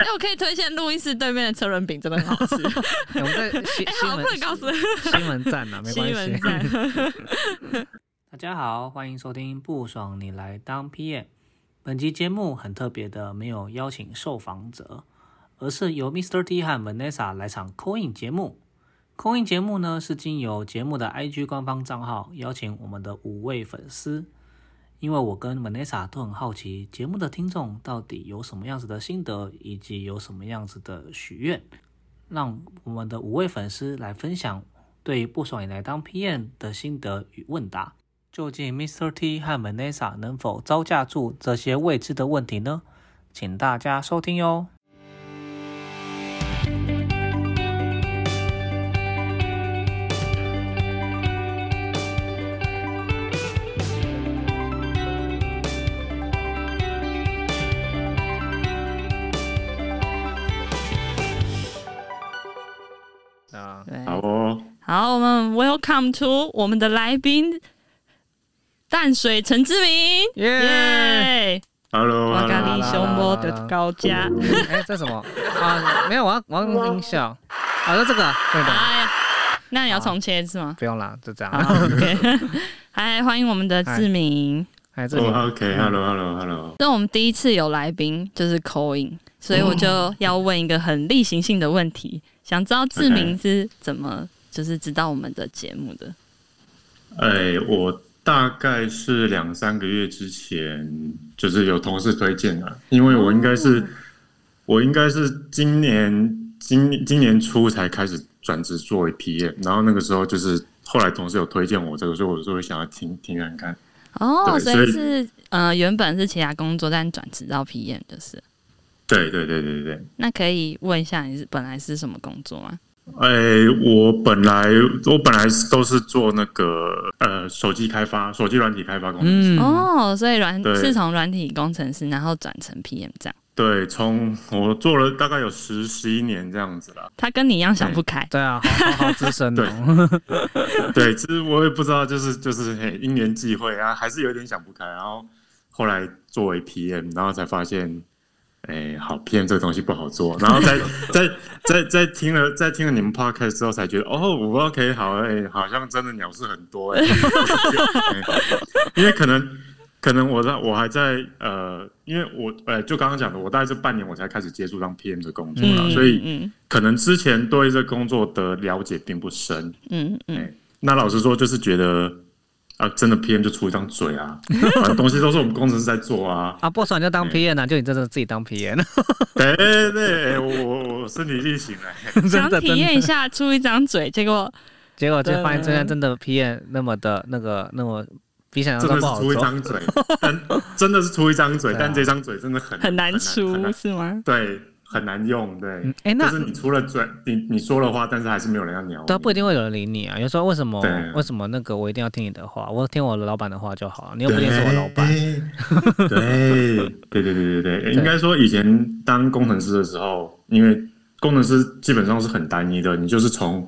哎，我可以推荐路易斯对面的车轮饼，真的很好吃。我们在西西门不能告诉西门站啊，没关系。大家好，欢迎收听不爽你来当 PM。本集节目很特别的，没有邀请受访者，而是由 Mr. T 和 Vanessa 来场 Coin 节目。Coin 节目呢是经由节目的 IG 官方账号邀请我们的五位粉丝。因为我跟 Vanessa 都很好奇节目的听众到底有什么样子的心得，以及有什么样子的许愿，让我们的五位粉丝来分享对不爽也来当 PM 的心得与问答。究竟 Mr. T 和 Vanessa 能否招架住这些未知的问题呢？请大家收听哟。好，我们 welcome to 我们的来宾淡水陈志明，耶！Hello，我咖喱熊猫的高家。哎，这什么啊？没有，我要我要用音效。好的，这个对的。那你要重切是吗？不用啦，就这样。OK。嗨，欢迎我们的志明。嗨，志明。OK，Hello，Hello，Hello。那我们第一次有来宾就是 calling，所以我就要问一个很例行性的问题，想知道志明是怎么。就是知道我们的节目的，哎，我大概是两三个月之前，就是有同事推荐的，因为我应该是，我应该是今年今今年初才开始转职作为 PM，然后那个时候就是后来同事有推荐我这个，所以我就会想要听听看看。哦，所以是呃，原本是其他工作，但转职到 PM 就是。对对对对对。那可以问一下，你是本来是什么工作吗？哎，我本来我本来都是做那个呃手机开发、手机软体开发工程师哦，所以软是从软体工程师然后转成 PM 这样。对，从我做了大概有十十一年这样子了。他跟你一样想不开，对啊，好好资深对，对，其实我也不知道，就是就是因缘际会啊，还是有点想不开，然后后来作为 PM，然后才发现。哎，好，PM 这个东西不好做，然后在 在在在听了在听了你们 podcast 之后，才觉得哦，我 OK，好，哎，好像真的鸟事很多哎，因为可能可能我在我还在呃，因为我呃，就刚刚讲的，我大概这半年我才开始接触当 PM 的工作了，所以可能之前对这工作的了解并不深，嗯嗯，那老实说，就是觉得。啊，真的 PM 就出一张嘴啊，东西都是我们工程师在做啊。啊，不爽就当 PM 啊，就你真的自己当 PM。对对对，我我身体力行 哎，想体验一下出一张嘴，结果 结果就发现真的真的 PM 那么的那个那么比想象中不好出一张嘴，真的是出一张嘴，但这张嘴真的很很难出，是吗？对。很难用，对，哎，那就是你除了嘴，你你说了话，但是还是没有人要鸟。对，不一定会有人理你啊。有时候为什么？为什么那个我一定要听你的话？我听我的老板的话就好了。你又不一定是我老板。对，对对对对对，应该说以前当工程师的时候，因为工程师基本上是很单一的，你就是从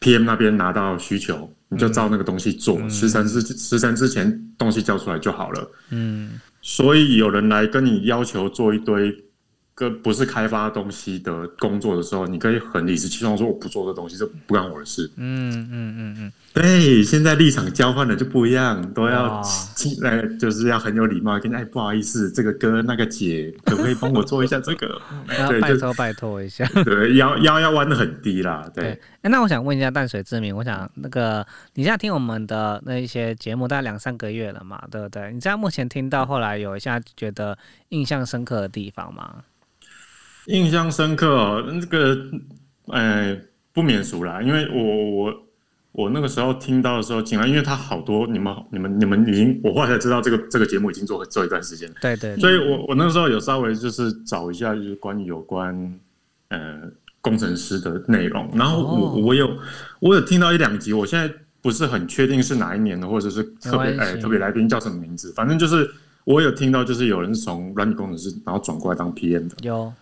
PM 那边拿到需求，你就照那个东西做，十三之十三之前东西交出来就好了。嗯，所以有人来跟你要求做一堆。跟不是开发东西的工作的时候，你可以很理直气壮说我不做这东西，这不干我的事。嗯嗯嗯嗯，对，现在立场交换的就不一样，都要 进来，就是要很有礼貌，跟哎不好意思，这个哥那个姐，可不可以帮我做一下这个？对，拜托拜托一下。对，腰腰要弯的很低啦。对，哎，那我想问一下淡水之名，我想那个你现在听我们的那一些节目，大概两三个月了嘛，对不对？你现在目前听到后来有一下觉得印象深刻的地方吗？印象深刻哦，那个，呃，不免俗啦，因为我我我那个时候听到的时候竟然，因为他好多你们你们你们已经，我后来才知道这个这个节目已经做做一段时间了，对对，所以我我那个时候有稍微就是找一下，就是关于有关呃工程师的内容，然后我我有我有听到一两集，我现在不是很确定是哪一年的，或者是特别哎特别来宾叫什么名字，反正就是我有听到，就是有人从软体工程师然后转过来当 PM 的，有。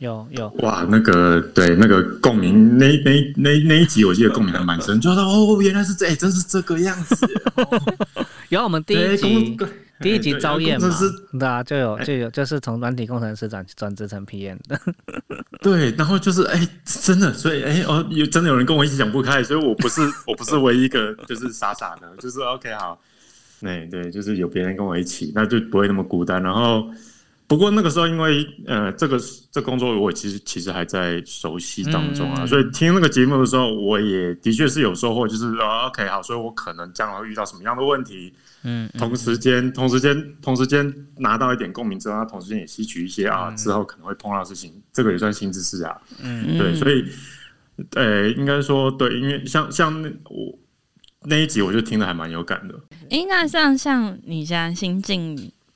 有有，哇，那个对那个共鸣，那那那那一集我记得共鸣还蛮深，就说哦，原来是这，哎，真是这个样子。有我们第一集第一集对招验嘛对啊，就有就有就是从软体工程师转转职成 PM 的，对，然后就是哎，真的，所以哎哦，有真的有人跟我一起想不开，所以我不是 我不是唯一一个就是傻傻的，就是 OK 好，对对，就是有别人跟我一起，那就不会那么孤单。然后不过那个时候因为呃这个这工作我其实其实还在熟悉当中啊，嗯所以听那个节目的时候，我也的确是有收获，就是哦 OK 好，所以我可能将来会遇到什么样的问题，嗯，同时间，同时间，同时间拿到一点共鸣之后，他同时间也吸取一些啊，之后可能会碰到的事情，这个也算新知识啊。嗯对，所以，呃，应该说对，因为像像那我那一集，我就听得还蛮有感的。哎，那像像你现在新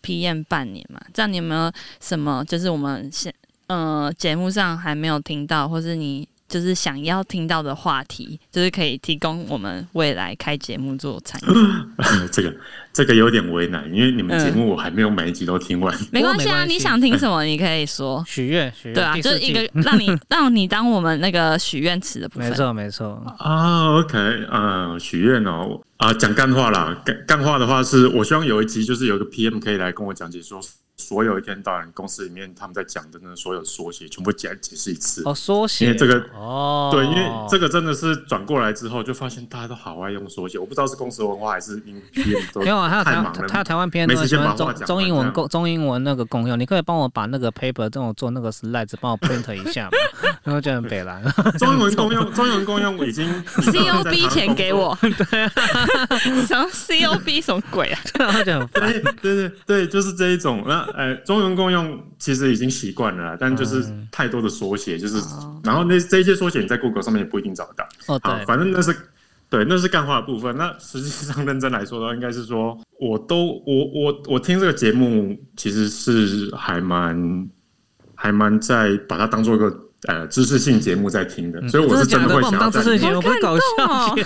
进 PM 半年嘛，这样你有没有什么就是我们现呃节目上还没有听到，或是你就是想要听到的话题，就是可以提供我们未来开节目做参与？这个这个有点为难，因为你们节目我还没有每一集都听完。没关系啊，你想听什么你可以说。许愿许愿，对啊，就是一个让你让你当我们那个许愿池的部分。没错没错，啊，OK，呃，许愿哦，啊，讲干话啦，干干话的话是，我希望有一集就是有一个 PM 可以来跟我讲解说，所有一天到晚公司里面他们在讲的那所有缩写，全部解解释一次。哦缩写，因为这个哦，对，因为这个真的是转过来之后，就发现大家都好爱用缩写，我不知道是公司文化还是因为 PM 都 没有啊，他有台太忙了，还有台湾片中中英文共中英文那个共用，你可以帮我把那个 paper 这种做那个 slides 帮我 print 一下嘛，然后就很北蓝。中英文共用，中英文共 用已经 COB 钱给。我，对啊，什么 COB 什么鬼啊？然后就很烦。对对对对，就是这一种。那呃，中文共用其实已经习惯了啦，但就是嗯太多的缩写，就是哦然后那这些缩写你在 Google 上面也不一定找得到。哦，好，对，反正那是对，那是干话的部分。那实际上认真来说的话，应该是说，我都我我我听这个节目，其实是还蛮还蛮在把它当做一个呃知识性节目在听的，所以我是真的会想要知识节目，不是搞笑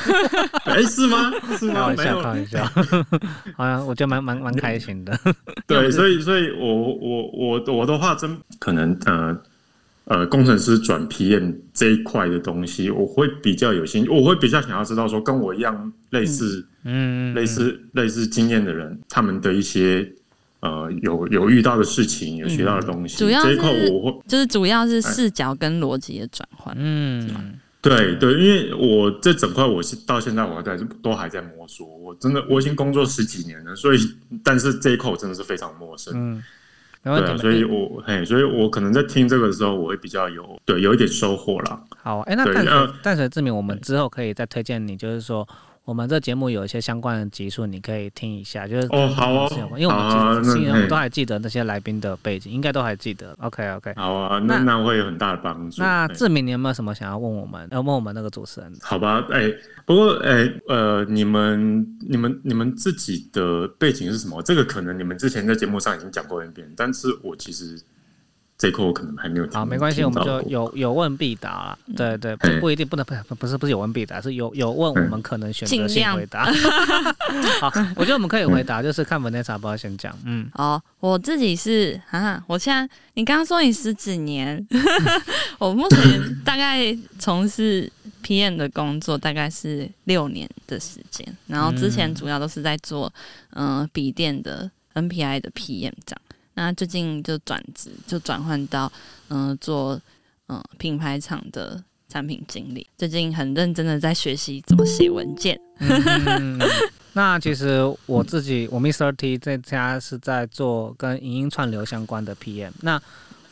哎，是吗？是吗？开玩笑，没有开。玩笑。好像我觉得蛮蛮蛮开心的。对，所以所以我我我我的话，真可能呃呃，工程师转 PM 这一块的东西，我会比较有兴趣，我会比较想要知道说，跟我一样类似、嗯，类似类似经验的人，他们的一些呃有有遇到的事情，有学到的东西，主要这一块我会就是主要是视角跟逻辑的转换。嗯，对对，因为我这整块我是到现在我在都还在摸索，我真的我已经工作十几年了，所以但是这一块我真的是非常陌生。嗯，没问题。对啊，所以我嘿，所以我可能在听这个的时候，我会比较有对有一点收获啦。好，哎，那淡水淡水志明，我们之后可以再推荐你，就是说。我们这节目有一些相关的集数，你可以听一下，就是哦好哦因为我们其实新人都还记得那些来宾的背景，应该都还记得。OK OK，好啊，那那那会有很大的帮助。那志明，你有没有什么想要问我们？要问我们那个主持人？好吧，哎、不过哎、呃，你们你们你们自己的背景是什么？这个可能你们之前在节目上已经讲过一遍，但是我其实这一块我可能还没有听。好，没关系，我们就有有问必答啦。对对，不一定不能不不是不是有问必答，是有有问我们可能选择性回答。好，我觉得我们可以回答，就是看 Vanessa 要不要先讲。嗯，哦，我自己是啊，我现在你刚刚说你十几年，我目前大概从事 PM 的工作大概是六年的时间，然后之前主要都是在做嗯、呃笔电的 NPI 的 PM 这样，那最近就转职，就转换到嗯、呃做嗯、呃品牌厂的产品经理，最近很认真的在学习怎么写文件。嗯那其实我自己，我 Mr. T 这家是在做跟影音串流相关的 PM。那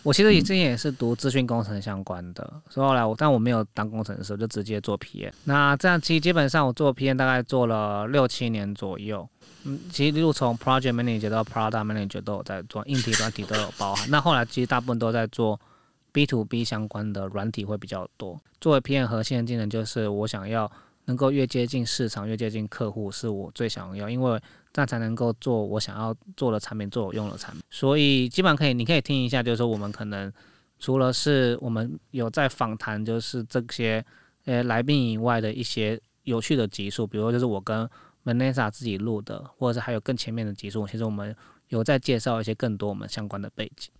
我其实以前也是读资讯工程相关的，所以后来我但我没有当工程师，我就直接做 PM。那这样其实基本上我做 PM 大概做了六七年左右。嗯，其实一路从 Project Manager 到 Product Manager 都有在做，硬体、软体都有包含。那后来其实大部分都在做 B to B 相关的软体会比较多。作为 PM 核心的技能就是我想要能够越接近市场、越接近客户，是我最想要，因为这样才能够做我想要做的产品，做我用的产品。所以基本上可以，你可以听一下，就是说我们可能除了是我们有在访谈，就是这些呃来宾以外的一些有趣的集数，比如说就是我跟 Vanessa 自己录的，或者是还有更前面的集数，其实我们有在介绍一些更多我们相关的背景。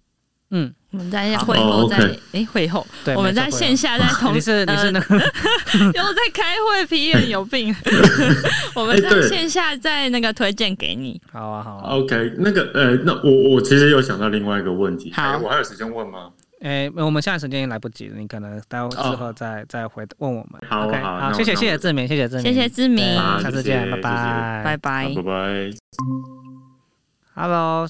嗯，我们在好会后哦再，OK 哎会后，对，我们在线下在同 你是你是呃那个 又在开会，P 人有病。我们在线下在那个推荐给你。好啊好啊，OK，那个呃，那我我其实有想到另外一个问题，好哎我还有时间问吗？哎，我们现在时间也来不及了，你可能待会之后再再回问我们。好 OK，好好，谢谢谢谢志明，谢谢志明，谢谢志明下次见，谢谢。拜。拜，拜。拜，拜拜。Hello，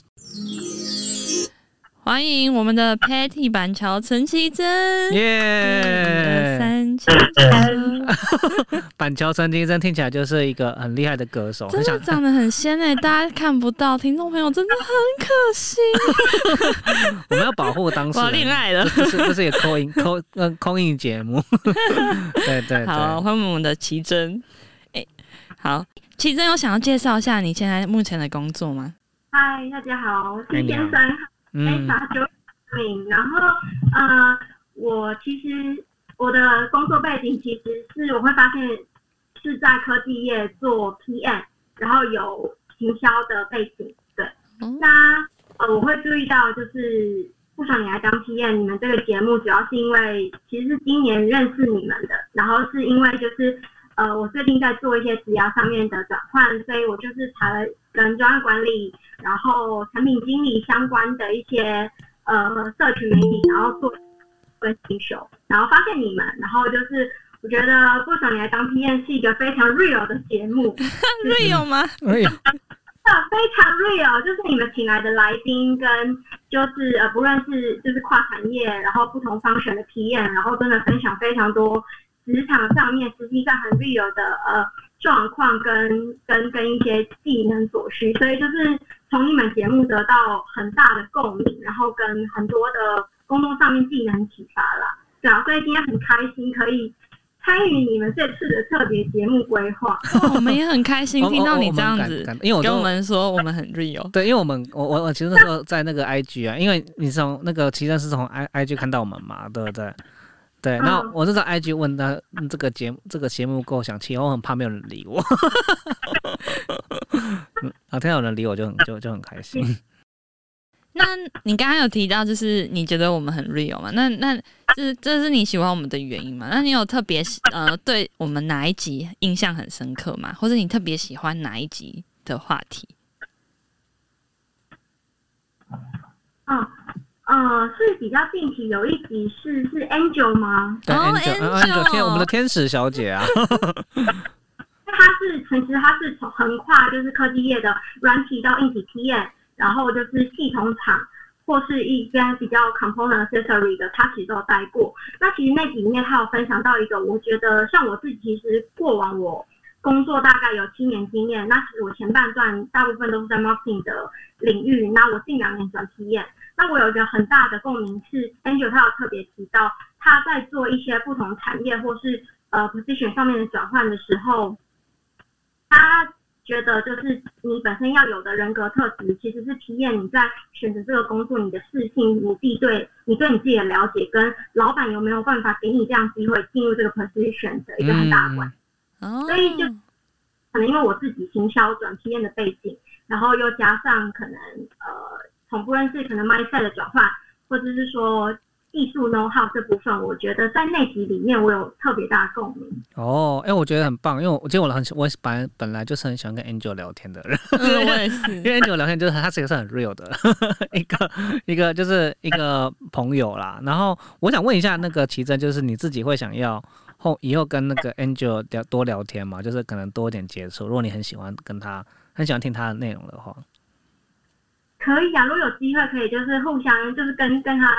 欢迎我们的 Patty 板桥陈绮贞。耶！三 板桥陈绮贞听起来就是一个很厉害的歌手，真的长得很仙哎、大家看不到，听众朋友真的很可惜。我们要保护当事人。恋爱了。这是这是一个扣音扣呃扣音节目，对对好，对，欢迎我们的奇珍。哎、好，奇珍有想要介绍一下你现在目前的工作吗？嗨，大家好，我是先生，嗯非常九名。然后呃，我其实我的工作背景其实是我会发现是在科技业做 PM，然后有行销的背景。对，哦那呃，我会注意到就是。不爽你来当 PM，你们这个节目主要是因为其实是今年认识你们的，然后是因为就是呃，我最近在做一些职涯上面的转换，所以我就是查了跟专案管理然后产品经理相关的一些呃社群媒体，然后做跟新手，然后发现你们，然后就是我觉得不爽你来当 PM 是一个非常 real 的节目，real 吗？哎呀，非常 real，就是你们请来的来宾跟就是呃不论是就是跨产业，然后不同方选的 PM，然后真的分享非常多职场上面实际上很 real 的呃状况跟跟跟一些技能所需，所以就是从你们节目得到很大的共鸣，然后跟很多的工作上面技能启发啦，对啊，所以今天很开心可以参与你们这次的特别节目规划。哦我们也很开心我听到你这样子感因为我都跟我们说我们很 real。对，因为我们我我我其实那时候在那个 IG 啊，因为你从那个其实是从 I IG 看到我们嘛，对不对？对，那嗯我是在 IG 问他嗯这个节目这个节目构想期，我很怕没有人理我。嗯然后听到有人理我就很就就很开心。那你刚刚有提到，就是你觉得我们很 real 嘛？那那这这是你喜欢我们的原因吗？那你有特别喜呃对我们哪一集印象很深刻吗？或者你特别喜欢哪一集的话题？嗯，呃，是比较近期有一集是是 Angel 吗？对哦 Angel，嗯 Angel Angel 天我们的天使小姐啊，她是其实她是从横跨就是科技业的软体到硬体 PM，然后就是系统厂或是一些比较 component accessory 的，它其实都有待过。那其实那集里面它有分享到一个，我觉得像我自己其实过往我工作大概有七年经验，那其实我前半段大部分都是在 marketing 的领域，那我近两年转 PM。那我有一个很大的共鸣是，Angel 他有特别提到，他在做一些不同产业或是呃 position 上面的转换的时候，他觉得就是你本身要有的人格特质，其实是体验你在选择这个工作你的事情，你自己对你对你自己的了解，跟老板有没有办法给你这样机会进入这个 position 的一个很大的关所以就可能因为我自己行销转体验的背景，然后又加上可能呃从不认识可能 mindset 的转换，或者是说艺术 know how 这部分，我觉得在那集里面我有特别大的共鸣。哦，哎，我觉得很棒，因为我其实我很喜我本来本来就是很喜欢跟 Angel 聊天的人，嗯，我也是。因为 Angel 聊天就是他是一个是很 real 的一个一个就是一个朋友啦。然后我想问一下那个奇珍，就是你自己会想要后以后跟那个 Angel 聊多聊天吗？就是可能多一点接触，如果你很喜欢跟他很喜欢听他的内容的话。可以啊，如果有机会可以就是互相就是跟跟他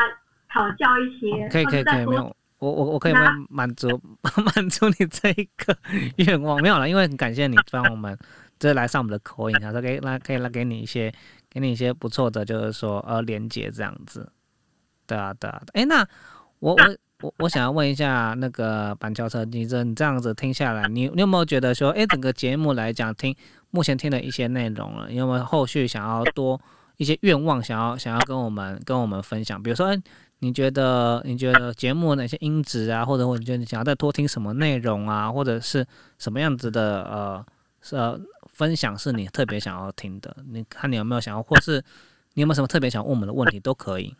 讨教一些，可以可以可以，没有，我我我可以那满满足 满足你这一个愿望，没有了，因为很感谢你帮我们，就是来上我们的口音，他说可以来可以来给你一些给你一些不错的，就是说呃连接这样子，对啊对啊，哎、那我我我我想要问一下那个板桥车你这你这样子听下来，你你有没有觉得说，哎、整个节目来讲听目前听的一些内容了，你有没有后续想要多一些愿望，想要想要跟我们跟我们分享？比如说，哎你觉得你觉得节目哪些音质啊，或者或者你觉得你想要再多听什么内容啊，或者是什么样子的呃呃分享是你特别想要听的？你看你有没有想要，或是你有没有什么特别想问我们的问题都可以。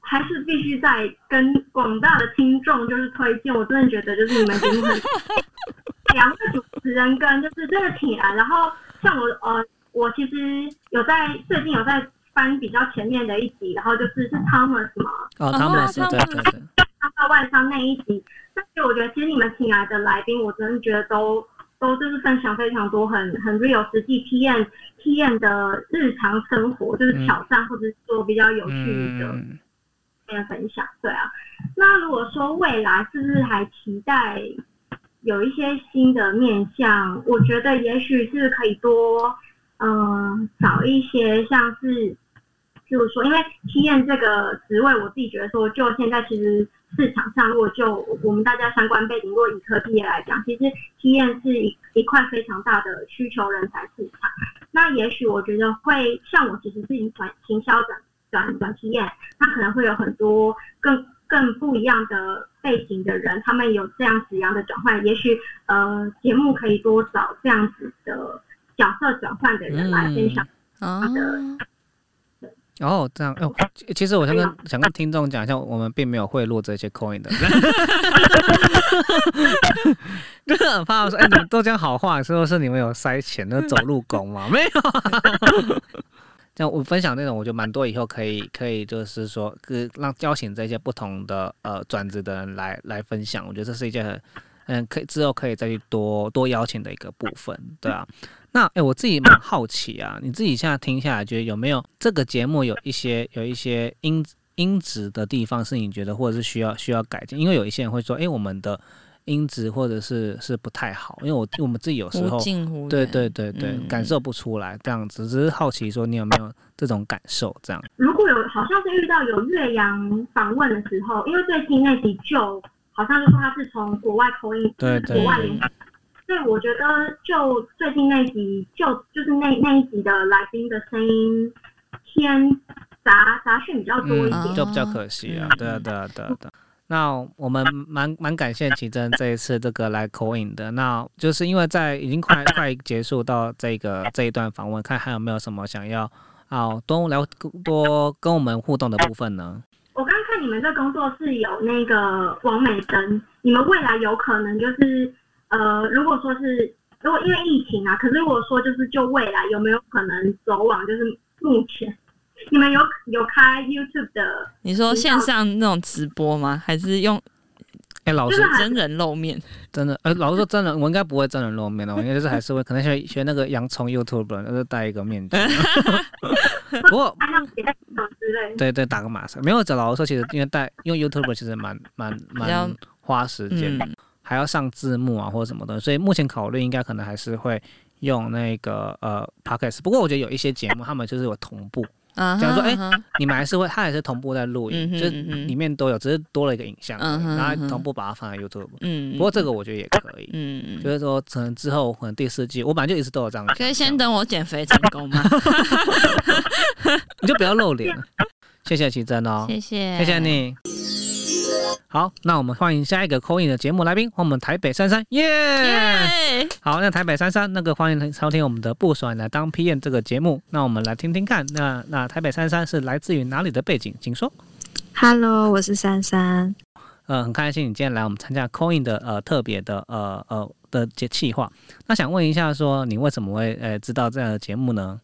还是必须在跟广大的听众就是推荐，我真的觉得就是你们 两位主持人跟就是真的挺来，然后像我呃，我其实有在最近有在翻比较前面的一集，然后就是是 Thomas 吗，哦，他们是哦对对对，上到外商那一集，但是我觉得其实你们请来的来宾，我真的觉得都都就是分享非常多很很 real 实际体验体验的日常生活，就是挑战或者是说比较有趣的。嗯，面分享，对啊。那如果说未来是不是还期待有一些新的面向？我觉得也许是可以多，嗯、找一些像是，譬如说，因为 T N 这个职位，我自己觉得说，就现在其实市场上，如果就我们大家相关背景，如果以科技业来讲，其实 T N 是一一块非常大的需求人才市场。那也许我觉得会像我其实是营转行销转转转体验，那可能会有很多更更不一样的背景的人，他们有这样子样的转换。也许呃，节目可以多找这样子的角色转换的人来分享。哦，哦，这样哦，其其实我想跟想跟听众讲一下，我们并没有贿赂这些 coin 的，就是很怕说，哎、你们都讲好话，是不是你们有塞钱，那走路工吗？没有、啊。这样我分享那种，我觉得蛮多，以后可以可以就是说，跟让邀请这些不同的呃转职的人来来分享，我觉得这是一件很嗯可以之后可以再去多多邀请的一个部分，对啊。那哎、我自己蛮好奇啊，你自己现在听下来，觉得有没有这个节目有一些有一些音音质的地方是你觉得或者是需要需要改进？因为有一些人会说，哎、我们的音质或者是是不太好，因为我我们自己有时候对对对对、嗯感受不出来这样子，只是好奇说你有没有这种感受这样？如果有好像是遇到有岳阳访问的时候，因为最近那集就好像就说他是从国外口音，对就是国外。所以我觉得，就最近那集，就就是那那一集的来宾的声音偏杂杂讯比较多一点。嗯就比较可惜啊。嗯对啊，对啊，对啊，对啊。那我们蛮蛮感谢奇珍这一次这个来口音的，那就是因为在已经快快结束到这个这一段访问，看还有没有什么想要啊多聊多跟我们互动的部分呢？你们这工作室有那个王美珍，你们未来有可能就是呃，如果说是如果因为疫情啊，可是如果说就是就未来有没有可能走往就是目前你们有有开 YouTube 的，你说线上那种直播吗？还是用哎、老师真人露面？真的，呃，老师说真人，我应该不会真人露面的，我应该就是还是会可能学学那个洋葱 YouTube，就是戴一个面具。不过。对对，打个马赛。没有，老实说，其实因为带用 YouTube 其实蛮蛮蛮花时间，嗯，还要上字幕啊或者什么的，所以目前考虑应该可能还是会用那个呃 Podcast。不过我觉得有一些节目他们就是有同步，啊假如说哎你们还是会，它还是同步在录影，就是里面都有，只是多了一个影像然后同步把它放在 YouTube。嗯，不过这个我觉得也可以，嗯，嗯就是说可能之后可能第四季，我本来就一直都有这样，可以先等我减肥成功吗？你就不要露脸了。谢谢奇珍哦，谢谢，谢谢。你。好，那我们欢迎下一个 Coin 的节目来宾，欢迎我们台北珊珊，耶、耶！好，那台北珊珊，那个欢迎收听我们的不爽来当 P N 这个节目。那我们来听听看，那那台北珊珊是来自于哪里的背景？请说。Hello，我是珊珊。呃，很开心你今天来我们参加 Coin 的呃特别的呃呃的节气划。那想问一下，说你为什么会呃知道这样的节目呢？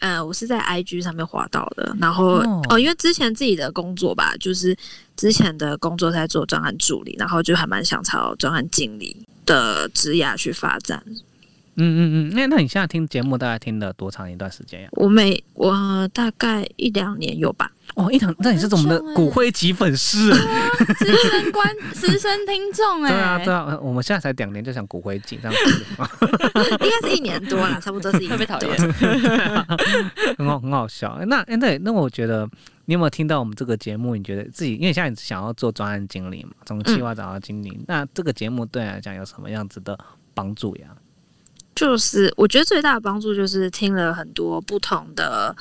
呃，我是在 IG 上面滑到的，然后哦哦因为之前自己的工作吧，就是之前的工作在做专案助理，然后就还蛮想朝专案经理的职涯去发展。嗯嗯嗯，那那你现在听节目大概听了多长一段时间呀？我每我大概一两年有吧，哦，一堂，那你是我们的骨灰级粉丝。资深观资深听众哎，对啊，对啊，我们现在才两年就想骨灰级这样子，应该是一年多了，差不多是一会年多。被讨厌。很好很好笑。那哎对，那我觉得你有没有听到我们这个节目？你觉得自己因为现在你想要做专案经理嘛，从企划找到经理，那这个节目对你来讲有什么样子的帮助呀？就是我觉得最大的帮助就是听了很多不同的。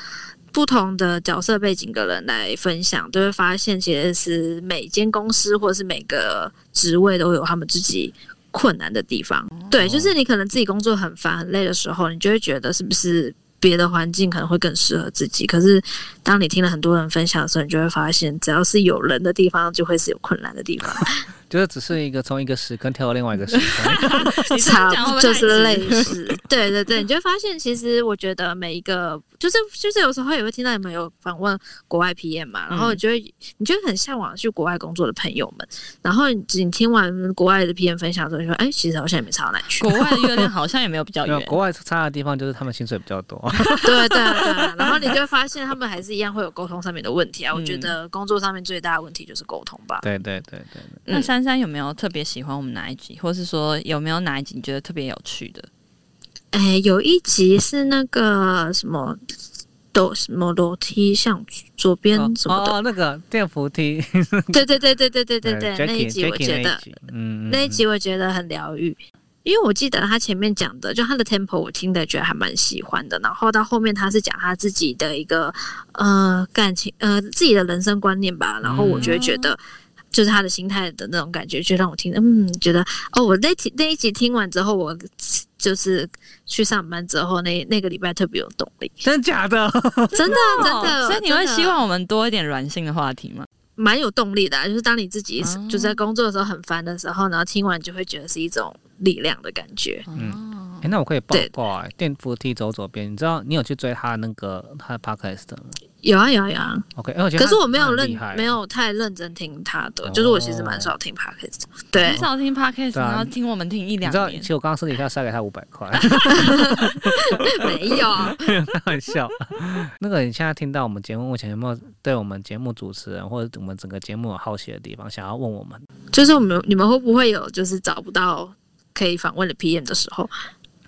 不同的角色背景的人来分享，都会发现其实是每间公司或者是每个职位都有他们自己困难的地方。对，就是你可能自己工作很烦很累的时候，你就会觉得是不是别的环境可能会更适合自己。可是当你听了很多人分享的时候，你就会发现，只要是有人的地方，就会是有困难的地方。就是只是一个从一个时坑跳到另外一个时坑。差就是类似，对对对，你就会发现，其实我觉得每一个，就是就是有时候也会听到你们有访问国外 PM 嘛，然后嗯你就会你就会很向往去国外工作的朋友们，然后你你听完国外的 PM 分享之后，你说，哎，其实好像也没差到哪去，国外的月亮好像也没有比较有远，国外差的地方就是他们薪水比较多。对对对，然后你就会发现他们还是一样会有沟通上面的问题啊。我觉嗯得工作上面最大的问题就是沟通吧。对对对对对。那珊珊有没有特别喜欢我们哪一集，或是说有没有哪一集你觉得特别有趣的？哎，有一集是那个什么。都什么楼梯向左边哦什么的，哦，那个电扶梯，对对对对对对对对，那一集我觉得那一集嗯，嗯那一集我觉得很疗愈，因为我记得他前面讲的，就他的 tempo 我听的觉得还蛮喜欢的，然后到后面他是讲他自己的一个呃感情呃自己的人生观念吧，然后我就会觉得。就是他的心态的那种感觉，就让我听，嗯，觉得哦，我那集那一集听完之后，我就是去上班之后，那那个礼拜特别有动力，真的假的？真的真的。哦所以你会希望我们多一点软性的话题吗？蛮有动力的、啊，就是当你自己哦就在工作的时候很烦的时候，然后听完就会觉得是一种力量的感觉。嗯哦哎、，那我可以报对报哎、电扶梯走左边，你知道你有去追他那个他的 podcast 吗有啊有啊有啊，？OK，可是我没有认没有太认真听他的，哦就是我其实蛮少听 podcast。对很，少听 podcast，然后听我们听一两你知道，其，实我刚刚私底下塞给他五百块，没有。开玩笑。那个你现在听到我们节目目前有没有对我们节目主持人或者我们整个节目有好奇的地方，想要问我们？就是我们你们会不会有就是找不到可以访问的 PM 的时候？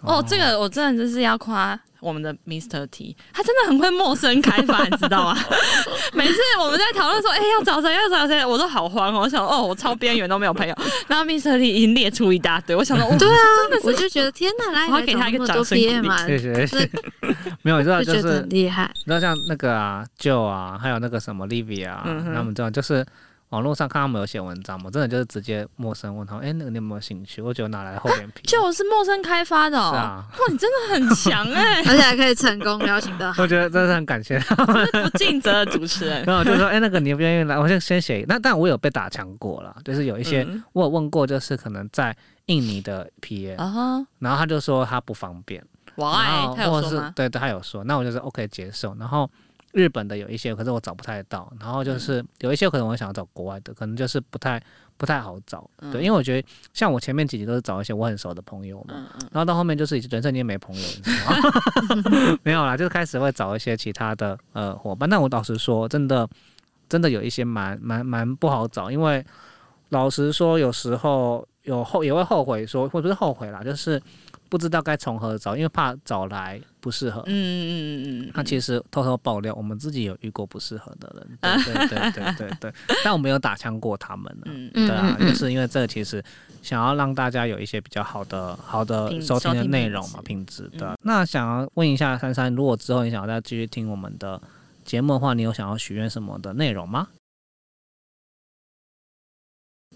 哦，这个我真的就是要夸我们的 Mr. T，他真的很会陌生开发，你知道吗？每次我们在讨论说，哎、要找谁要找谁，我都好慌哦。我想，哦，我超边缘都没有朋友，然后 Mr. T 已经列出一大堆，我想说，哦，对啊，我就觉得天哪，来我要给他一个掌声 谢谢谢谢。没有，你知道就就觉得是很厉害。你知道像那个啊，Joe 啊，还有那个什么 Livia 啊，嗯们这样就是网络上看他们有写文章嘛，真的就是直接陌生问他们，哎、那个你有没有兴趣？我觉得哪来厚脸皮？就是陌生开发的哦。是啊，哇，你真的很强哎、而且还可以成功邀请到我觉得真的是很感谢。不尽责的主持人。然后我就说，哎、那个你不愿意来，我先先写。那但我有被打枪过了，就是有一些、嗯我有问过，就是可能在印尼的 PA，、啊哈，然后他就说他不方便，然哇，后他有或者说吗？是对对，他有说，那我就是 OK 接受。然后日本的有一些，可是我找不太到。然后嗯就是有一些可能我想要找国外的，可能就是不太不太好找。嗯对，因为我觉得像我前面几集都是找一些我很熟的朋友嘛，嗯嗯，然后到后面就是人生已经没朋友，你知道吗？没有啦，就是开始会找一些其他的呃伙伴。但我老实说，真的真的有一些蛮蛮蛮不好找，因为老实说，有时候有后也会后悔说，或者不是后悔啦，就是不知道该从何找，因为怕找来不适合。嗯嗯嗯嗯那其实偷偷爆料，我们自己有遇过不适合的人，对对对对对对，但我们有打枪过他们呢。嗯嗯对啊，嗯 嗯就是因为这个其实想要让大家有一些比较好的好的收听的内容嘛，品质的。嗯那想要问一下珊珊，如果之后你想要再继续听我们的节目的话，你有想要许愿什么的内容吗？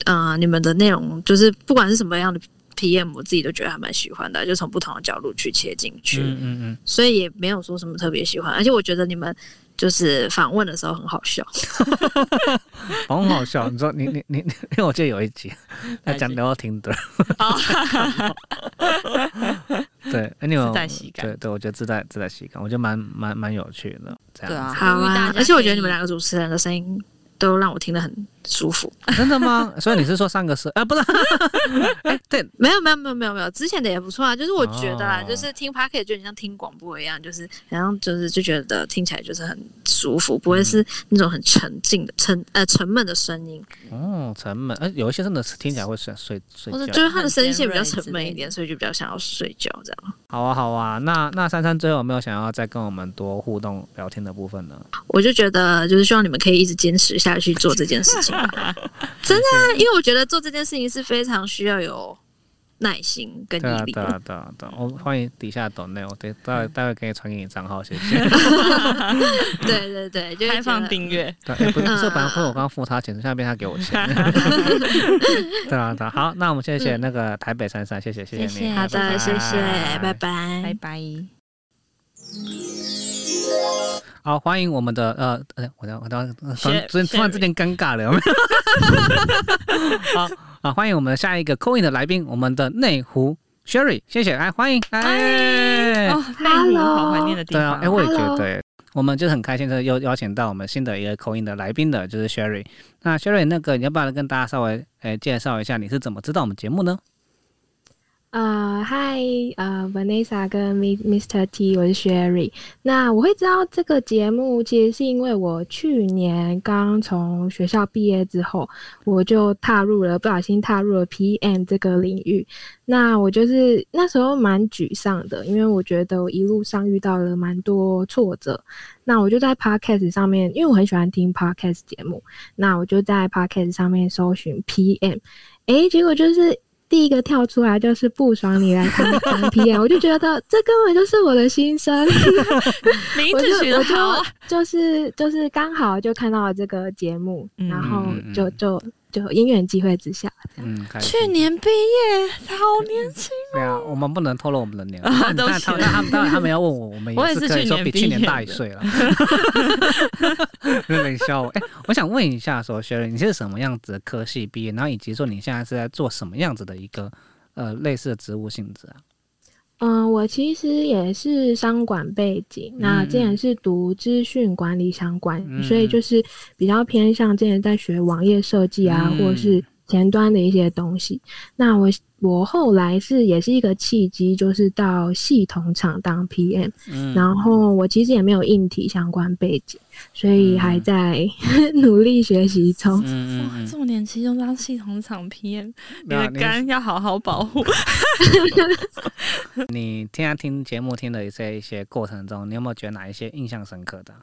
呃，你们的内容就是不管是什么样的 PM，我自己都觉得还蛮喜欢的，就从不同的角度去切进去，嗯嗯嗯，所以也没有说什么特别喜欢，而且我觉得你们就是访问的时候很好笑，哦很好笑。你说你你你，因为我记得有一集 他讲哪一集聊到听的，哦，对，哎，你有自带喜感对对，我觉得自带自带喜感，我觉得蛮蛮蛮有趣的。这对啊，好啊而且我觉得你们两个主持人的声音都让我听得很舒服。真的吗？所以你是说上个是？啊，不是，哎，对，没有没有没有没有没有，之前的也不错啊。就是我觉得啦，哦就是听 p o c k e t 就很像听广播一样，就是然后就是就觉得听起来就是很舒服，不会是那种很沉静的沉呃沉闷的声音，哦，沉闷，哎，有一些真的是听起来会睡睡睡觉。就是他的声线比较沉闷一点，所以就比较想要睡觉这样。好啊，好啊，那那珊珊最后有没有想要再跟我们多互动聊天的部分呢？我就觉得就是希望你们可以一直坚持下去做这件事情，真的啊，因为我觉得做这件事情是非常需要有耐心跟毅力的。对啊，对啊，对啊，我欢迎底下懂内，我待待会待会可以传给你账号，谢谢。对对对，就开放订阅，对，哎不是，这本来会我刚刚付他钱，现在变他给我钱。对啊，对啊，好，那我们谢谢那个台北珊珊，谢谢，谢谢谢你，好的，谢谢，拜拜。拜拜拜。好，欢迎我们的呃，呃，我的我的，呃突然突然之间尴尬了？好。啊，欢迎我们的下一个扣印的来宾，我们的内湖 Sherry，谢谢，来欢迎，哎，哦，内湖好怀念的地方。对啊，哎，我也觉得，我们就很开心的又邀请到我们新的一个口音的来宾的，就是 Sherry。那 Sherry，那个你要不要跟大家稍微诶介绍一下你是怎么知道我们节目呢？呃，嗨，呃，Vanessa 跟 Mi- Mr. T，我是 Sherry。那我会知道这个节目，其实是因为我去年刚从学校毕业之后，我就踏入了，不小心踏入了 PM 这个领域。那我就是那时候蛮沮丧的，因为我觉得我一路上遇到了蛮多挫折。那我就在 Podcast 上面，因为我很喜欢听 Podcast 节目，那我就在 Podcast 上面搜寻 PM，诶，结果就是第一个跳出来就是不爽你来当当 P 啊 我就觉得这根本就是我的心声，我 名字取得好啊，就是就是刚好就看到了这个节目，嗯然后就就就因缘机会之下，嗯，去年毕业，好年轻。对啊，我们不能透露我们的年龄。啊但但对不起他但他们当然他们要问我，我们也是可以说比去年大一岁了。有点笑我。哎，我想问一下，说 Sherry，你是什么样子的科系毕业？然后以及说你现在是在做什么样子的一个呃类似的职务性质啊？嗯，我其实也是商管背景，那之前是读资讯管理相关，嗯所以就是比较偏向之前在学网页设计啊，嗯或者是前端的一些东西。那我我后来是也是一个契机，就是到系统厂当 PM，、嗯然后我其实也没有硬体相关背景，所以还在 努力学习中。哇，这么年轻就当系统厂 PM，你的肝要好好保护。嗯，你现在听节目听的在一些过程中，你有没有觉得哪一些印象深刻的啊？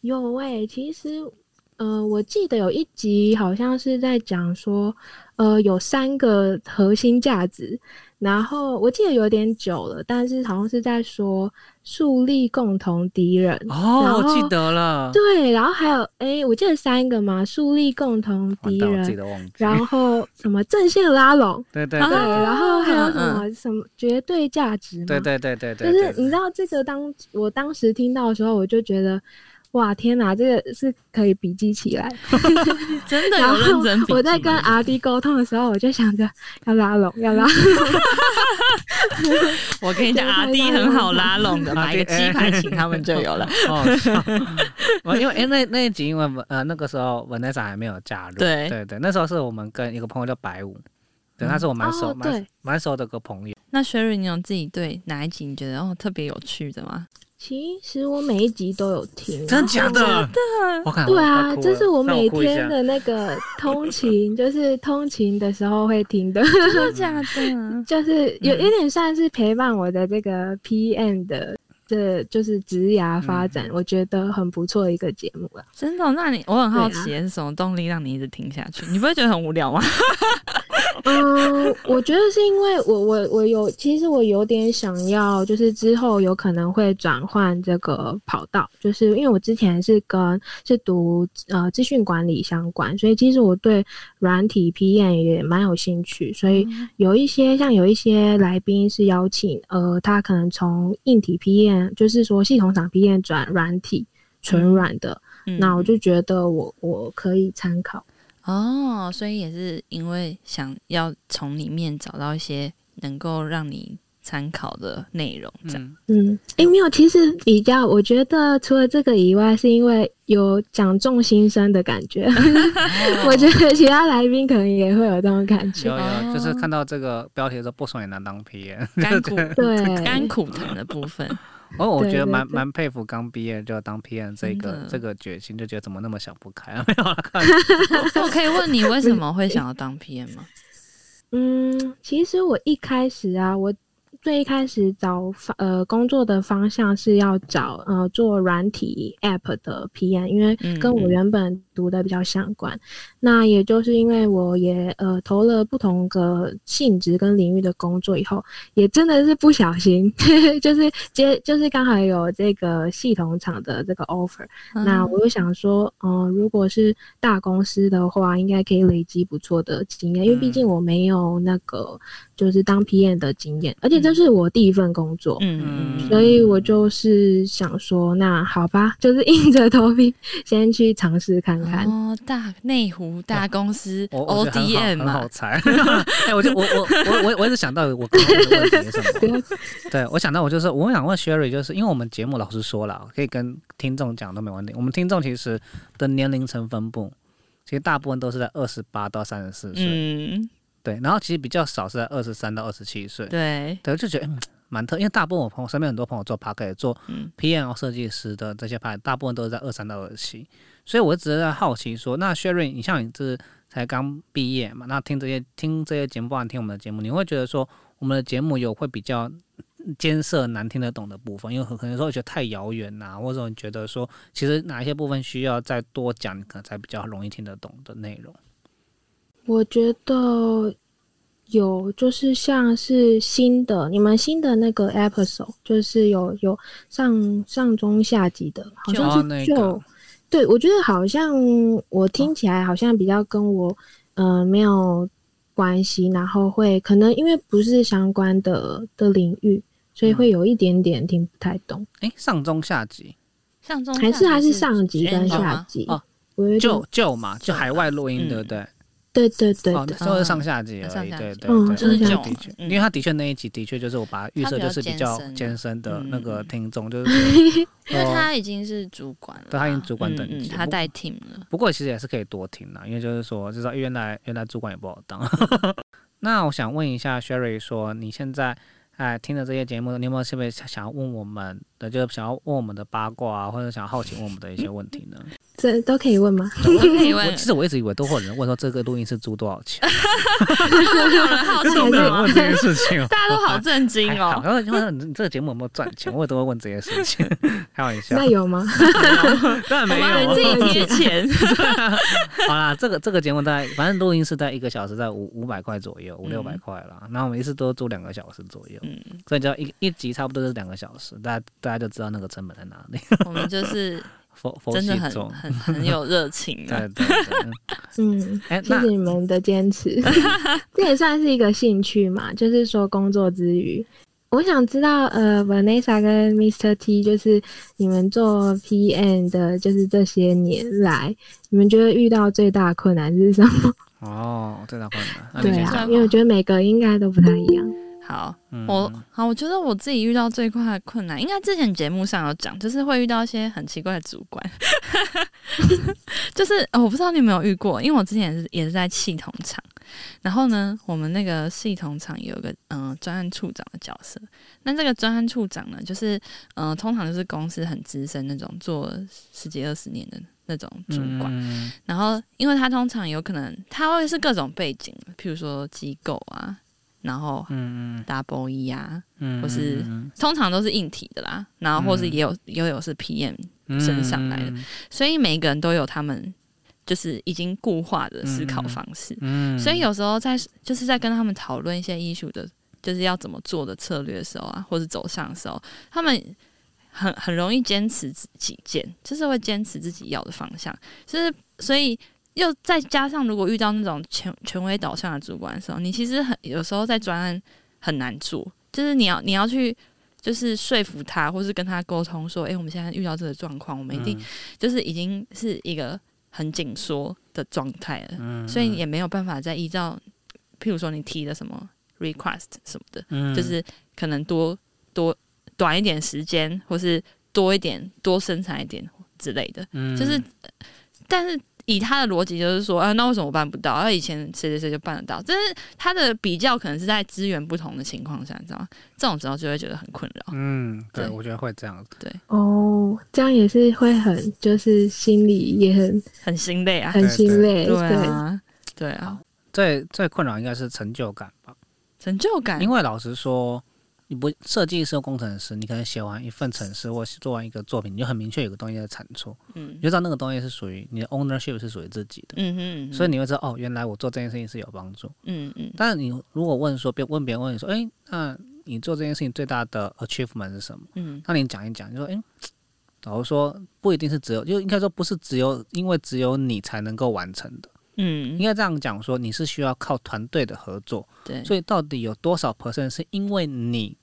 有诶、其实，呃，我记得有一集好像是在讲说，呃，有三个核心价值，然后我记得有点久了，但是好像是在说树立共同敌人。哦，我记得了，对，然后还有哎、我记得三个嘛，树立共同敌人。然后什么阵线拉拢，啊对对对对，然后还有什嗯么什么绝对价值嘛，对对对对对，就是你知道这个当我当时听到的时候，我就觉得。哇天哪，这个是可以笔记起来。真的 然后有认真我在跟阿弟沟通的时候，我就想着要拉拢，要拉。我跟你讲，阿弟很好拉拢的，买个鸡排请他们就有了。我因为哎、那那一集因为呃那个时候 Vanessa 还没有加入，对对对，那时候是我们跟一个朋友叫白舞，对，他是我蛮熟哦蛮、对蛮熟的一个朋友。那 Sherry，你有自己对哪一集你觉得哦特别有趣的吗？其实我每一集都有听，真的假的？然后我看对啊，这是我每天天的那个通勤，就是通勤的时候会听的，真的假的？就是有嗯有点算是陪伴我的这个 PM 的。这就是职涯发展，嗯我觉得很不错的一个节目了。真的哦？那你我很好奇，是什么动力让你一直听下去？你不会觉得很无聊吗？嗯，我觉得是因为我我我有，其实我有点想要，就是之后有可能会转换这个跑道，就是因为我之前是跟是读呃资讯管理相关，所以其实我对软体 PM 也蛮有兴趣，所以有一些像有一些来宾是邀请，呃，他可能从硬体 PM，就是说系统厂 PM 转软体纯软的，嗯那我就觉得我我可以参考。哦，所以也是因为想要从里面找到一些能够让你参考的内容，这样。嗯，嗯，诶，没有，其实比较，我觉得除了这个以外，是因为有讲中心声的感觉。我觉得其他来宾可能也会有这种感觉有。有，就是哦看到这个标题的时候，不爽也能当 PM。甘苦对，甘苦谈的部分，哦，我觉得蛮蛮佩服刚毕业就要当 PM 这个这个决心，就觉得怎么那么想不开啊？没有啦，开玩笑我可以问你为什么会想要当 PM 吗？嗯，其实我一开始啊，我最一开始找方呃工作的方向是要找呃做软体 App 的 PM，因为嗯跟我嗯。原本读的比较相关。那也就是因为我也呃投了不同个性质跟领域的工作以后，也真的是不小心，就是接就是刚好有这个系统厂的这个 offer，、那嗯我就想说，嗯、如果是大公司的话，应该可以累积不错的经验，因为毕竟我没有那个就是当 PM 的经验，而且这是我第一份工作，嗯嗯，所以我就是想说，那好吧，就是 硬着头皮先去尝试看看。哦，大内湖大公司 ODM 嘛好，猜。哎，我就我我我我我一直想到我刚刚的问题是什么？对，我想到我就是我想问 Sherry，就是因为我们节目老师说了，可以跟听众讲都没问题。我们听众其实的年龄层分布，其实大部分都是在二十八到三十四岁，嗯，对，然后其实比较少是在二十三到二十七岁，对，对，就觉得嗯蛮特，因为大部分我朋友身边很多朋友做 p a r k 做嗯 PM 设计师的这些牌，大部分都是在二三到二七，所以我只是在好奇说，那 Sherry，你像你这才刚毕业嘛，那听这些听这些节目，不然听我们的节目，你会觉得说我们的节目有会比较艰涩难听得懂的部分，因为很可能说会觉得太遥远呐、或者你觉得说其实哪一些部分需要再多讲，你可能才比较容易听得懂的内容。我觉得有，就是像是新的，你们新的那个 episode，就是有有上上中下集的，好像是哦那就、个对我觉得好像我听起来好像比较跟我呃没有关系，然后会可能因为不是相关的的领域，所以会有一点点听不太懂，诶，上中下集上中还是还是上集跟下集哦，我就就嘛，就就海外录音，嗯。对不对？对对对哦，对，那就是上下集而已，对对对，嗯就是的因为他的确。那一集的确就是我把它预设就是比较艰深的嗯那个听众，就是 因为他已经是主管了，对他已经主管等级。他带 team 了，不过其实也是可以多听啦，因为就是说，知道原来原来主管也不好当。那我想问一下 Sherry，说你现在哎听的这些节目，你有没有特别想要问我们的，就是想要问我们的八卦啊，或者想要好奇问我们的一些问题呢？这都可以问吗？都可以我问，其实我一直以为都会有人问说这个录音室租多少钱，有人好奇可是有人吗问？这件事情哦。大家都好震惊哦，然后因为你这个节目有没有赚钱，我也都会问这些事情，开玩笑那。有吗？当然没有自己贴钱，好啦，这个这个节目大概反正录音室在一个小时在五五百块左右，五嗯六百块啦。然后我们一次都租两个小时左右，嗯，所以就一一集差不多是两个小时，大家大家就知道那个成本在哪里。我们就是 佛佛真的很，很很有热情啊对，对对，嗯，谢谢你们的坚持，这也算是一个兴趣嘛。就是说工作之余，我想知道，呃，Vanessa 跟 Mr. T，就是你们做 PM 的，就是这些年来，你们觉得遇到最大的困难是什么？哦，最大困难，对，啊因为我觉得每个应该都不太一样。好，嗯。我好，我觉得我自己遇到最快的困难，应该之前节目上有讲，就是会遇到一些很奇怪的主管，就是、呃我不知道你有没有遇过，因为我之前也是也是在系统厂，然后呢，我们那个系统厂有一个嗯专案处长的角色，那这个专案处长呢，就是嗯、呃通常就是公司很资深那种，做十几二十年的那种主管，嗯。然后，因为他通常有可能他会是各种背景，譬如说机构啊，然后嗯 double E 啊，嗯，或是嗯通常都是硬体的啦，然后或是也有也有是 PM，嗯升上来的。嗯所以每一个人都有他们就是已经固化的思考方式，嗯，所以有时候在就是在跟他们讨论一些艺术的，就是要怎么做的策略的时候啊，或是走向的时候，他们很很容易坚持自己见，就是会坚持自己要的方向，就是所以又再加上如果遇到那种权权威导向的主管的时候，你其实很有时候在专案很难做，就是你要你要去。就是说服他，或是跟他沟通说，诶，我们现在遇到这个状况，我们一定嗯。就是已经是一个很紧缩的状态了，嗯。所以也没有办法再依照，譬如说你提的什么 request 什么的，嗯。就是可能多多短一点时间，或是多一点多生产一点之类的，嗯。就是，但是以他的逻辑就是说，啊，那为什么我办不到？而以前谁谁谁就办得到，但是他的比较可能是在资源不同的情况下，你知道吗？这种时候就会觉得很困扰。嗯，对，对我觉得会这样子。对哦，这样也是会很，就是心里也很很心累啊，很心累。对啊，对啊，最最困扰应该是成就感吧，成就感，因为老实说，你不设计师、工程师，你可能写完一份程式或是做完一个作品，你就很明确有个东西在产出，嗯你就知道那个东西是属于你的 ownership 是属于自己的，嗯哼，所以你会知道哦，原来我做这件事情是有帮助。嗯嗯但是你如果问说，别问别人问你说，哎，那你做这件事情最大的 achievement 是什么？嗯那你讲一讲，你说，哎，假如说不一定是只有，就应该说不是只有因为只有你才能够完成的。嗯应，该这样讲说，你是需要靠团队的合作，对，所以到底有多少 percent 是因为你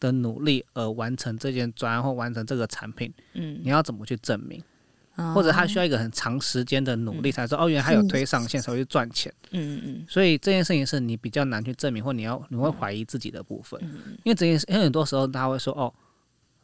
的努力而完成这件专案或完成这个产品？嗯你要怎么去证明？哦或者他需要一个很长时间的努力才说，哦，原来他有推上线才会去赚钱。嗯嗯所以这件事情是你比较难去证明，或你要你会怀疑自己的部分，嗯因为这件事，因为很多时候他会说，哦，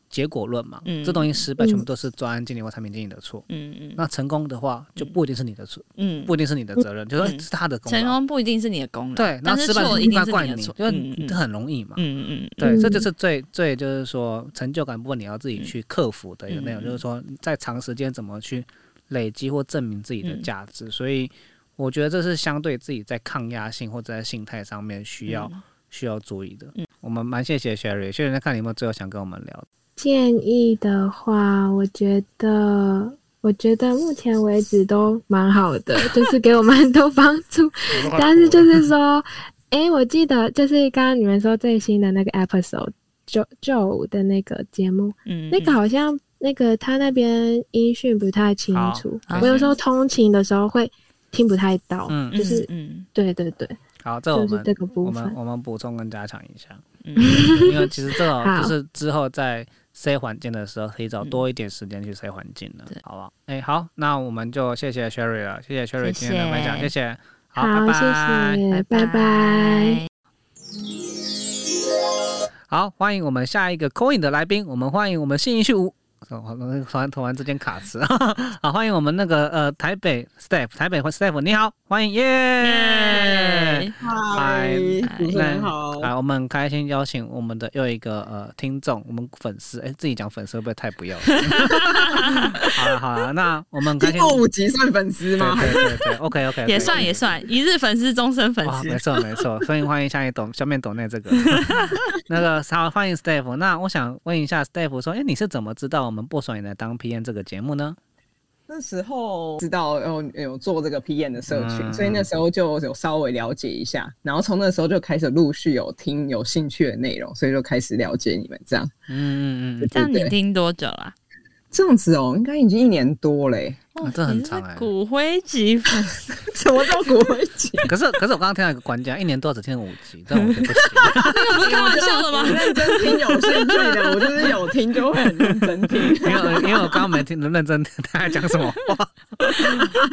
结果论嘛，嗯。这东西失败全部都是专案经理或产品经理的错。嗯嗯。那成功的话，就不一定是你的错，嗯，不一定是你的责任，就是他的功成。功不一定是你的功劳，对，那失败错一定怪你，你的错，就嗯嗯。这很容易嘛。嗯嗯对，嗯这就是最最就是说成就感部分你要自己去克服的一个内容，嗯就是说在长时间怎么去累积或证明自己的价值。所以我觉得这是相对自己在抗压性或者在心态上面需要、嗯。需要注意的。我们蛮谢谢 Sherry，Sherry 在看你有没有最后想跟我们聊的。建议的话，我觉得，我觉得目前为止都蛮好的，就是给我们很多帮助。但是就是说，诶，我记得就是刚刚你们说最新的那个 episode 九九的那个节目，嗯，那个好像那个他那边音讯不太清楚，我有时候通勤的时候会听不太到。嗯，嗯就是嗯对对对，好，这我们就是这个我部分。我们我们补充跟加强一下，嗯。因为其实这种就是之后在 C 环境的时候，可以找多一点时间去塞环境了对，好不好？哎，好，那我们就谢谢 Sherry 了，谢谢 Sherry 今天的分享，谢谢谢，好，拜拜谢谢，拜拜。好，欢迎我们下一个 Coin 的来宾，我们欢迎我们信义区五。哦突然突然之间卡词，好，欢迎我们那个呃台北 staff，台北 staff，你好，欢迎耶！耶嗨主持人好。来，我们很开心邀请我们的又一个呃听众，我们粉丝，哎，自己讲粉丝会不会太不要 脸？好了好了，那我们开心。过五级算粉丝吗？对对对对，OK OK，也算也算，一日粉丝，终身粉，丝没。错没错，所以欢迎下一抖下面抖内这个那个好，欢迎 staff，。那我想问一下 staff 说，哎，你是怎么知道我们不爽也来当 PM 这个节目呢？那时候知道有有做这个 PM 的社群，嗯所以那时候就有稍微了解一下，然后从那时候就开始陆续有听有兴趣的内容，所以就开始了解你们这样。嗯嗯嗯这样你听多久了？这样子哦，应该已经一年多嘞。哦这很长欸骨灰级粉，什么叫骨灰级？嗯。可是可是我刚刚听到一个关键，一年多只听五集，这样我觉得不行。不是开玩笑的吗？认真听有兴趣的，我就是有听就会很认真听。因为因为我刚刚没听认真听他在讲什么话。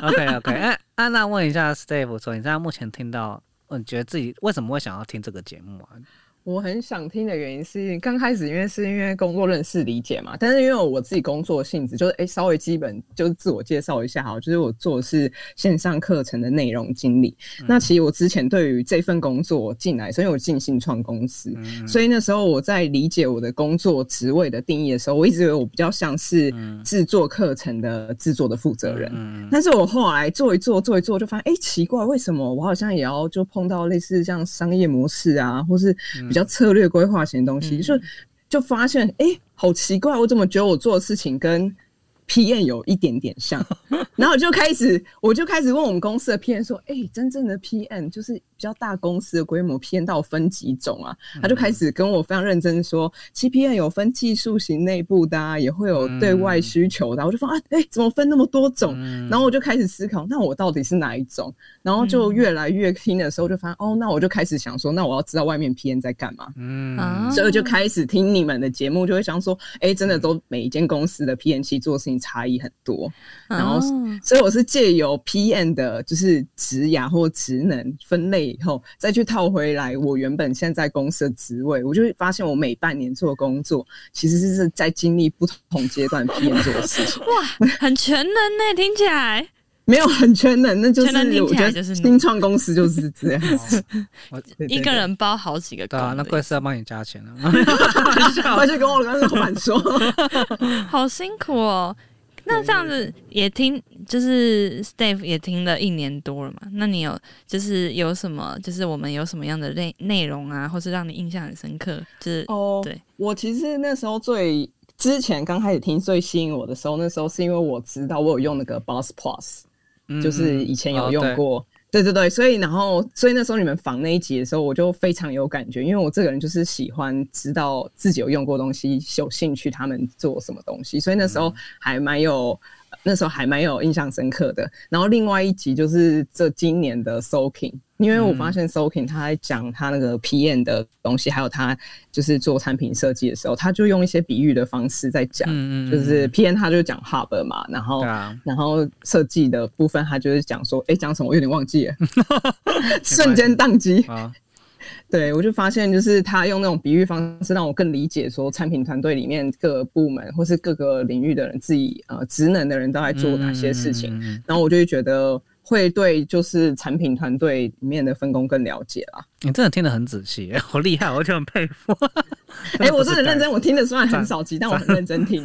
OK OK，哎、啊，娜问一下 Steve 说，你现在目前听到，呃你觉得自己为什么会想要听这个节目啊？我很想听的原因是，刚开始因为是因为工作认识理解嘛，但是因为我自己工作性质，就是哎、稍微基本就是自我介绍一下哈，就是我做的是线上课程的内容经理。那其实我之前对于这份工作进来，所以我进新创公司，嗯所以那时候我在理解我的工作职位的定义的时候，我一直以为我比较像是制作课程的制作的负责人。嗯但是我后来做一做做一做，就发现哎、诶奇怪，为什么我好像也要就碰到类似像商业模式啊，或是比较策略规划型的东西，嗯。就就发现哎、诶好奇怪，我怎么觉得我做的事情跟 PM 有一点点像，然后就开始我就开始问我们公司的 PM 说，哎、真正的 PM 就是比较大公司的规模 PM 到分几种啊？他就开始跟我非常认真地说，其实，P N 有分技术型内部的、啊，也会有对外需求的啊、我就说啊，哎、怎么分那么多种？嗯然后我就开始思考，那我到底是哪一种？然后就越来越听的时候，就发现、哦，那我就开始想说，那我要知道外面 P N 在干嘛。嗯啊所以我就开始听你们的节目，就会想说，哎、真的都每一间公司的 P N 其实做事情差异很多。然后哦所以我是借由 P N 的，就是职涯或职能分类以后，再去套回来我原本现在公司的职位，我就会发现我每半年做的工作，其实是在经历不同阶段 PM 做的事情。哇，很全能呢，听起来。没有很全能，那就是全能听我觉得起来就是新创公司就是这样 一个人包好几个对啊，那贵司要帮你加钱了。回去跟我跟老板说，好辛苦哦。那这样子也听，就是 Steve 也听了一年多了嘛？那你有就是有什么，就是我们有什么样的内内容啊，或是让你印象很深刻？就是哦，对，我其实那时候最之前刚开始听最吸引我的时候，那时候是因为我知道我有用那个 Boss Plus，、就是以前有用过。对对对，所以然后所以那时候你们访那一集的时候，我就非常有感觉，因为我这个人就是喜欢知道自己有用过东西，有兴趣他们做什么东西，所以那时候还蛮有那时候还蛮有印象深刻的。然后另外一集就是这今年的 Soaking，因为我发现 Soaking 他在讲他那个 PM 的东西，还有他就是做产品设计的时候，他就用一些比喻的方式在讲，嗯嗯就是 PM 他就讲 Hub 嘛，然后啊，然后设计的部分他就是讲说，哎，讲什么？我有点忘记了，瞬间宕机。啊，对，我就发现，就是他用那种比喻方式，让我更理解说产品团队里面各个部门或是各个领域的人自己呃职能的人都在做哪些事情，然后我就会觉得会对就是产品团队里面的分工更了解啦。你真的听得很仔细，好厉害，我就很佩服。哎、我真的很认真。我听的虽然很少集，但我很认真听。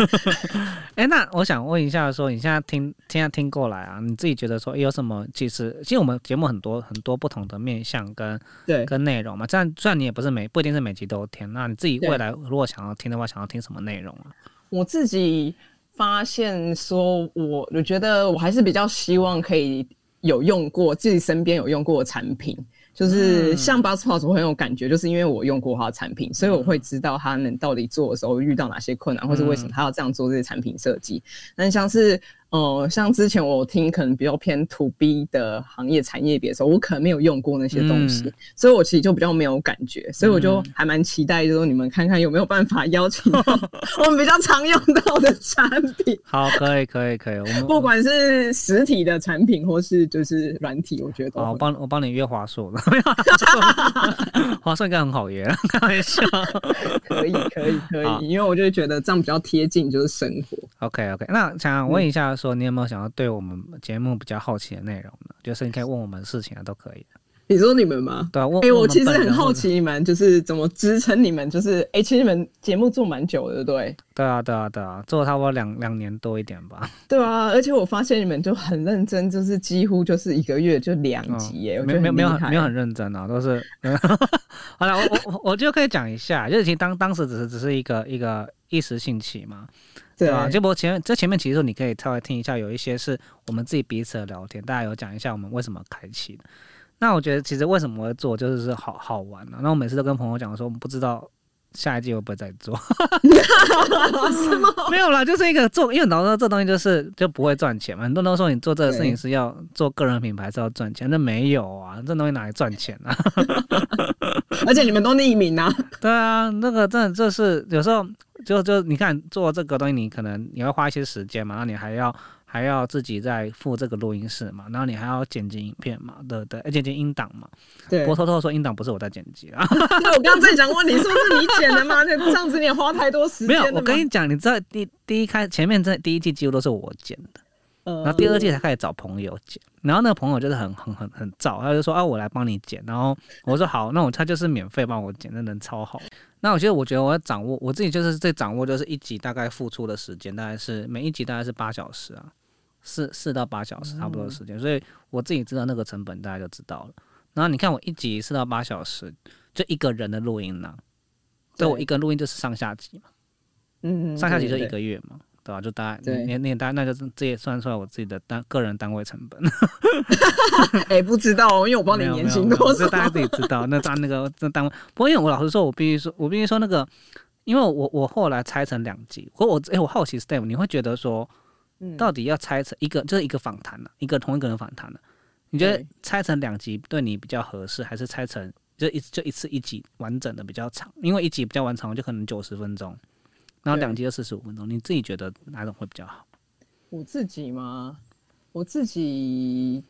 哎、那我想问一下说你现在听现在听过来啊，你自己觉得说、诶有什么？其实，其实我们节目很多很多不同的面向跟对，跟内容嘛。这样，虽然你也不是每不一定是每集都听，那你自己未来如果想要听的话，想要听什么内容啊？我自己发现说我，我觉得我还是比较希望可以有用过自己身边有用过的产品，就是嗯。像 BuzzPlus 我很有感觉，就是因为我用过它的产品，所以我会知道他们到底做的时候遇到哪些困难，或是为什么他要这样做这些产品设计。那像是呃，像之前我听可能比较偏 To B 的行业产业别的时候，我可能没有用过那些东西，嗯所以我其实就比较没有感觉，所以我就还蛮期待，就是说你们看看有没有办法邀请到 我们比较常用到的产品，好，可以，可以，可以。我们不管是实体的产品或是就是软体，我觉得都好，我帮我帮你约华硕的，华硕应该很好约，开玩笑。可以，可以，可以，因为我就觉得这样比较贴近就是生活。OK OK，那想问一下说你有没有想要对我们节目比较好奇的内容呢？就是你可以问我们事情啊，都可以。你说你们吗？对啊，问哎、我其实很好奇你们就是怎么支撑你们，就是哎、其实你们节目做蛮久的，对不对？对啊，对啊，对啊，做了差不多两两年多一点吧。对啊，而且我发现你们就很认真，就是几乎就是一个月就两集耶，我觉得没有没有没有很认真啊，都是。好了，我我我我就可以讲一下，就是其实当当时只是只是一个一个一时兴起嘛，对吧？就我前面这前面其实你可以稍微听一下，有一些是我们自己彼此的聊天，大家有讲一下我们为什么开启的。那我觉得其实为什么会做，就是是好好玩啊。那我每次都跟朋友讲说，我们不知道下一季会不会再做。没有啦，就是一个做，因为老实说这东西就是就不会赚钱嘛。很多人都说你做这个事情是要做个人品牌是要赚钱，那没有啊，这东西哪来赚钱啊？而且你们都匿名啊，对啊，那个真的就是有时候就就你看做这个东西，你可能你要花一些时间嘛，然后你还要还要自己再付这个录音室嘛，然后你还要剪辑影片嘛，对不对？而且剪音档嘛。对我偷偷说音档不是我在剪辑啊，对，我刚刚在想问你，是不是你剪的吗？那这样子你也花太多时间没有间。我跟你，讲，你知道第第一开前面这第一季几乎都是我剪的。然后第二季才开始找朋友剪，然后那个朋友就是很很很很燥，他就说啊我来帮你剪，然后我说好，那我他就是免费帮我剪，那人超好。那我觉得我觉得我要掌握我自己就是在掌握就是一集大概付出的时间大概是每一集大概是八小时啊，四四到八小时差不多的时间，所以我自己知道那个成本大家就知道了。然后你看我一集四到八小时，就一个人的录音呢、对我一个录音就是上下集嘛。嗯上下集就一个月嘛，对吧、就大概对你你大家那就是这也算出来我自己的单个人单位成本。哎、不知道哦，因为我帮你年薪多少。大家自己知道。那单那个那单位，不过因为我老实说，我必须说，我必须说那个，因为我我后来拆成两集，或我哎、我好奇 Step，你会觉得说，嗯到底要拆成一个就是一个访谈呢，一个同一个人访谈呢？你觉得拆成两集对你比较合适，还是拆成就一就一次一集完整的比较长？因为一集比较完长，就可能九十分钟，然后对两集就四十五分钟。你自己觉得哪种会比较好？我自己吗？我自己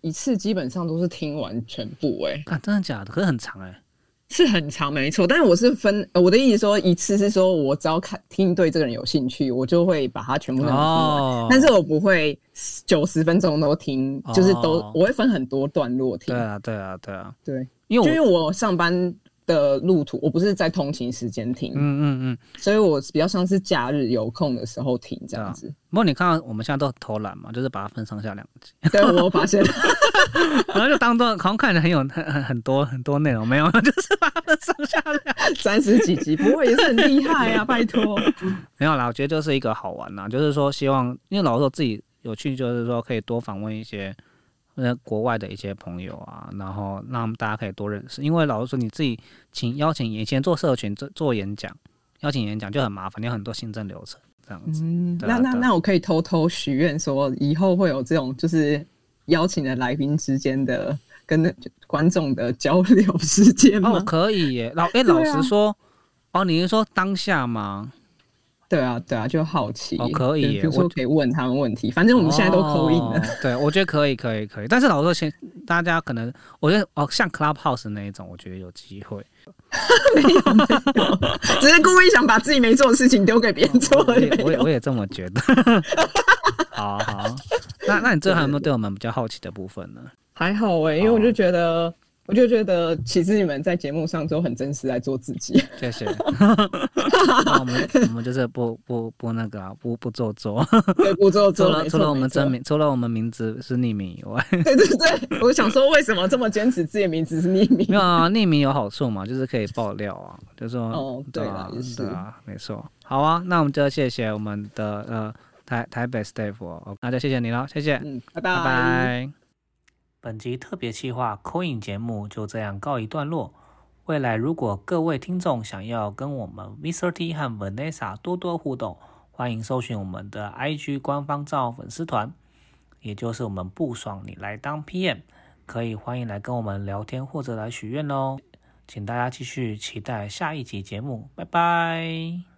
一次基本上都是听完全部、哎，啊，真的假的？可是很长哎、是很长，没错。但是我是分，呃我的意思说，一次是说我只要看听对这个人有兴趣，我就会把它全部听完。哦但是我不会九十分钟都听，就是都哦我会分很多段落听。对啊，对啊，对啊，对，因为就因为我上班的路途，我不是在通勤时间听，嗯嗯嗯。所以我比较像是假日有空的时候听这样子。不过你看到我们现在都很偷懒嘛，就是把它分上下两集，对，我发现，然后就当做好像看着很有很很很多很多内容，没有，就是把它分上下两。三十几集，不过也是很厉害啊，拜托。没有啦，我觉得就是一个好玩啦，就是说希望，因为老实说自己有趣，就是说可以多访问一些呃国外的一些朋友啊，然后让大家可以多认识。因为老实说你自己请邀请以前做社群做做演讲，邀请演讲就很麻烦，你有很多行政流程。这样子。嗯，那那那我可以偷偷许愿说，以后会有这种就是邀请的来宾之间的跟那观众的交流时间吗？哦，可以耶。老哎、老实说，哦，你是说当下吗？对啊，对啊，就好奇。哦可以比如说我可以问他们问题，反正我们现在都口音了。哦对，我觉得可以，可以，可以。但是老实说，先大家可能，我觉得哦，像 Clubhouse 那一种，我觉得有机会。没有只是故意想把自己没做的事情丢给别人做而已。我也我也我也这么觉得。好好，那那你最后还有没有对我们比较好奇的部分呢？还好哎、因为我就觉得，我就觉得，其实你们在节目上都很真实在做自己。谢谢。那我们我们就是不不不那个啊，不不做作。对，不做除做，没错了除了我们真名，除了我们名字是匿名以外，对对对，我想说，为什么这么坚持自己的名字是匿名没？有啊，匿名有好处嘛，就是可以爆料啊，就说哦对啊啦是啊，没错。好啊，那我们就谢谢我们的呃台台北 staff，哦那就谢谢你了，谢谢，嗯，拜拜拜。拜。本集特别企划 Coin 节目就这样告一段落。未来如果各位听众想要跟我们 Mr. T 和 Vanessa 多多互动，欢迎搜寻我们的 IG 官方账号粉丝团，也就是我们不爽你来当 PM，可以欢迎来跟我们聊天或者来许愿哦。请大家继续期待下一集节目，拜拜。